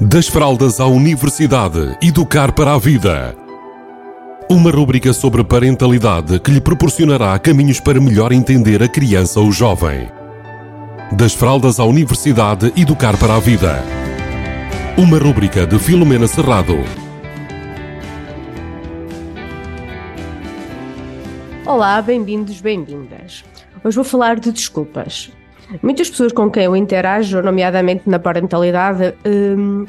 Das fraldas à universidade, educar para a vida. Uma rúbrica sobre parentalidade que lhe proporcionará caminhos para melhor entender a criança ou jovem. Das fraldas à universidade, educar para a vida. Uma rúbrica de Filomena Serrado. Olá, bem-vindos, bem-vindas. Hoje vou falar de desculpas. Muitas pessoas com quem eu interajo, nomeadamente na parentalidade, hum,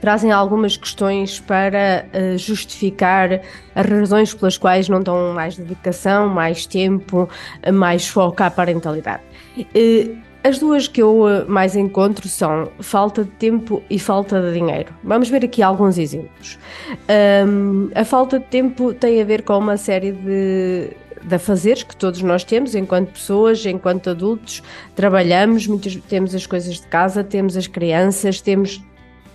trazem algumas questões para uh, justificar as razões pelas quais não dão mais dedicação, mais tempo, mais foco à parentalidade. As duas que eu eh, mais encontro são falta de tempo e falta de dinheiro. Vamos ver aqui alguns exemplos. Um, a falta de tempo tem a ver com uma série de de afazeres que todos nós temos enquanto pessoas, enquanto adultos, trabalhamos, muitas, temos as coisas de casa, temos as crianças, temos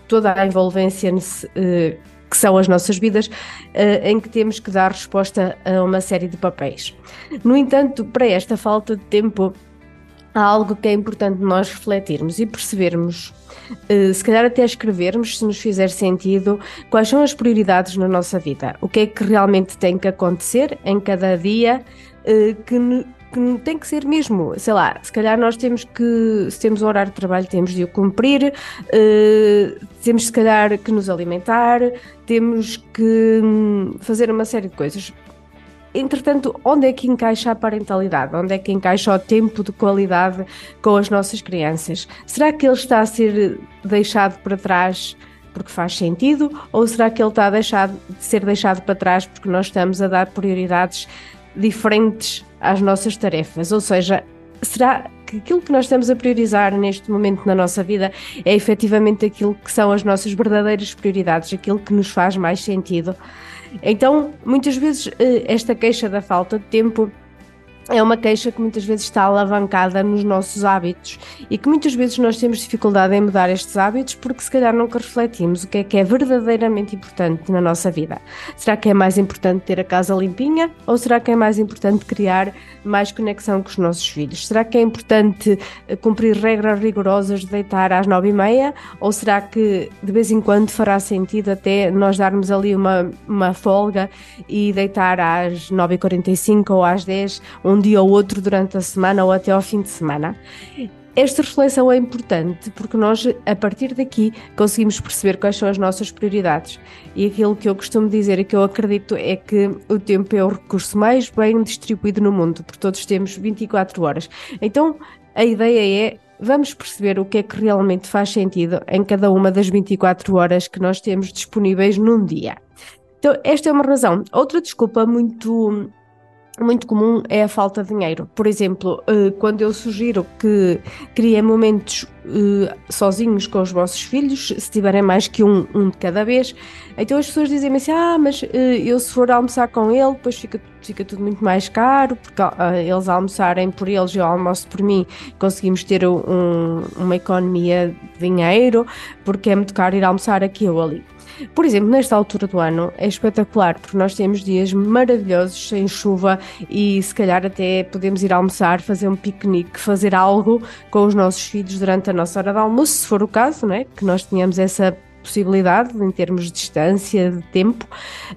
toda a envolvência nesse, uh, que são as nossas vidas, uh, em que temos que dar resposta a uma série de papéis. No entanto, para esta falta de tempo, há algo que é importante nós refletirmos e percebermos, uh, se calhar até escrevermos, se nos fizer sentido, quais são as prioridades na nossa vida, o que é que realmente tem que acontecer em cada dia uh, que, que tem que ser mesmo, sei lá, se calhar nós temos que, se temos um horário de trabalho, temos de o cumprir, uh, temos se calhar que nos alimentar, temos que hum, fazer uma série de coisas entretanto, onde é que encaixa a parentalidade? Onde é que encaixa o tempo de qualidade com as nossas crianças? Será que ele está a ser deixado para trás porque faz sentido? Ou será que ele está a deixar de ser deixado para trás porque nós estamos a dar prioridades diferentes às nossas tarefas? Ou seja, será que aquilo que nós estamos a priorizar neste momento na nossa vida é efetivamente aquilo que são as nossas verdadeiras prioridades, aquilo que nos faz mais sentido? Então, muitas vezes, eh, esta queixa da falta de tempo é uma queixa que muitas vezes está alavancada nos nossos hábitos e que muitas vezes nós temos dificuldade em mudar estes hábitos porque se calhar nunca refletimos o que é que é verdadeiramente importante na nossa vida. Será que é mais importante ter a casa limpinha ou será que é mais importante criar mais conexão com os nossos filhos? Será que é importante eh, cumprir regras rigorosas de deitar às nove e meia ou será que de vez em quando fará sentido até nós darmos ali uma, uma folga e deitar às nove e quarenta e cinco ou às dez um um dia ou outro durante a semana ou até ao fim de semana. Esta reflexão é importante porque nós, a partir daqui, conseguimos perceber quais são as nossas prioridades. E aquilo que eu costumo dizer e que eu acredito é que o tempo é o recurso mais bem distribuído no mundo, porque todos temos 24 horas. Então, a ideia é vamos perceber o que é que realmente faz sentido em cada uma das 24 horas que nós temos disponíveis num dia. Então, esta é uma razão. Outra desculpa muito muito comum é a falta de dinheiro. Por exemplo, eh, quando eu sugiro que criem momentos eh, sozinhos com os vossos filhos, se tiverem mais que um, um de cada vez, então as pessoas dizem-me assim: ah, mas eh, eu se for almoçar com ele, depois fica, fica tudo muito mais caro, porque eles almoçarem por eles e eu almoço por mim, conseguimos ter um, uma economia de dinheiro, porque é muito caro ir almoçar aqui ou ali. Por exemplo, nesta altura do ano é espetacular porque nós temos dias maravilhosos sem chuva e se calhar até podemos ir almoçar, fazer um piquenique, fazer algo com os nossos filhos durante a nossa hora de almoço, se for o caso, não é? que nós tenhamos essa possibilidade em termos de distância, de tempo.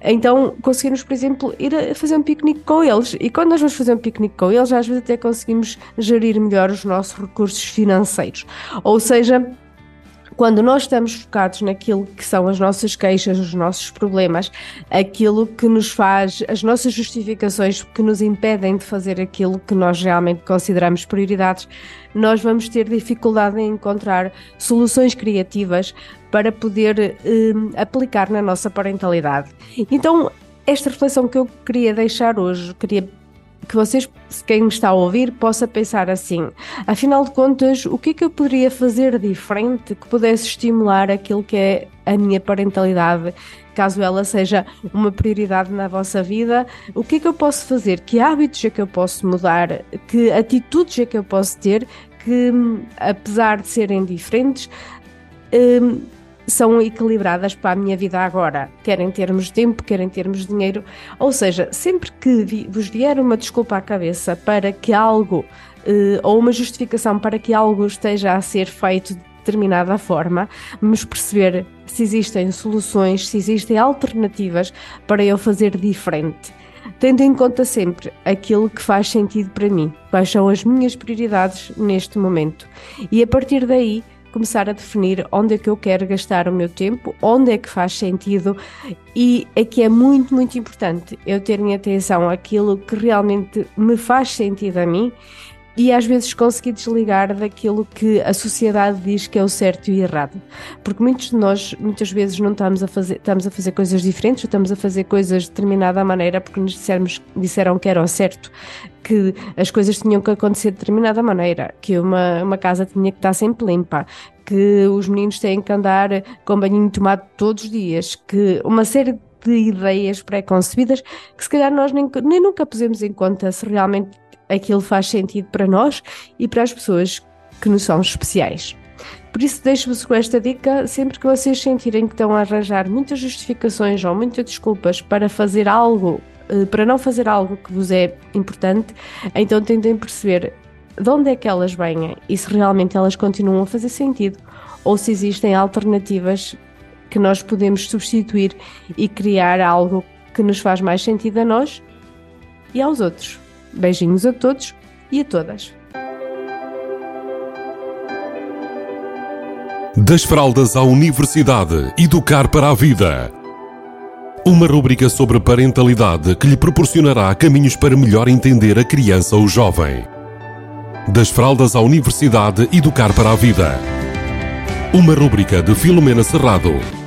Então conseguimos, por exemplo, ir a fazer um piquenique com eles. E quando nós vamos fazer um piquenique com eles, às vezes até conseguimos gerir melhor os nossos recursos financeiros. Ou seja, quando nós estamos focados naquilo que são as nossas queixas, os nossos problemas, aquilo que nos faz, as nossas justificações que nos impedem de fazer aquilo que nós realmente consideramos prioridades, nós vamos ter dificuldade em encontrar soluções criativas para poder um, aplicar na nossa parentalidade. Então, esta reflexão que eu queria deixar hoje, queria que vocês, quem me está a ouvir, possa pensar assim: afinal de contas, o que é que eu poderia fazer diferente que pudesse estimular aquilo que é a minha parentalidade, caso ela seja uma prioridade na vossa vida? O que é que eu posso fazer? Que hábitos é que eu posso mudar? Que atitudes é que eu posso ter que, apesar de serem diferentes, hum, são equilibradas para a minha vida agora, quer em termos de tempo, quer em termos de dinheiro. Ou seja, sempre que vos vier uma desculpa à cabeça para que algo uh, ou uma justificação para que algo esteja a ser feito determinada forma, mas perceber se existem soluções, se existem alternativas para eu fazer diferente. Tendo em conta sempre aquilo que faz sentido para mim, quais são as minhas prioridades neste momento. E a partir daí, começar a definir onde é que eu quero gastar o meu tempo, onde é que faz sentido e aqui é muito, muito importante eu ter em atenção aquilo que realmente me faz sentido a mim e às vezes conseguir desligar daquilo que a sociedade diz que é o certo e errado. Porque muitos de nós, muitas vezes, não estamos a fazer, estamos a fazer coisas diferentes, ou estamos a fazer coisas de determinada maneira porque nos dissermos, disseram que era o certo, que as coisas tinham que acontecer de determinada maneira, que uma, uma casa tinha que estar sempre limpa, que os meninos têm que andar com banhinho tomado todos os dias, que uma série de ideias pré-concebidas que se calhar nós nem, nem nunca pusemos em conta se realmente aquilo faz sentido para nós e para as pessoas que nos são especiais. Por isso, deixo-vos com esta dica: sempre que vocês sentirem que estão a arranjar muitas justificações ou muitas desculpas para fazer algo, eh, para não fazer algo que vos é importante, então tentem perceber de onde é que elas vêm e se realmente elas continuam a fazer sentido ou se existem alternativas que nós podemos substituir e criar algo que nos faz mais sentido a nós e aos outros. Beijinhos a todos e a todas. Das fraldas à universidade, educar para a vida. Uma rúbrica sobre parentalidade que lhe proporcionará caminhos para melhor entender a criança ou jovem. Das fraldas à universidade, educar para a vida. Uma rúbrica de Filomena Serrado.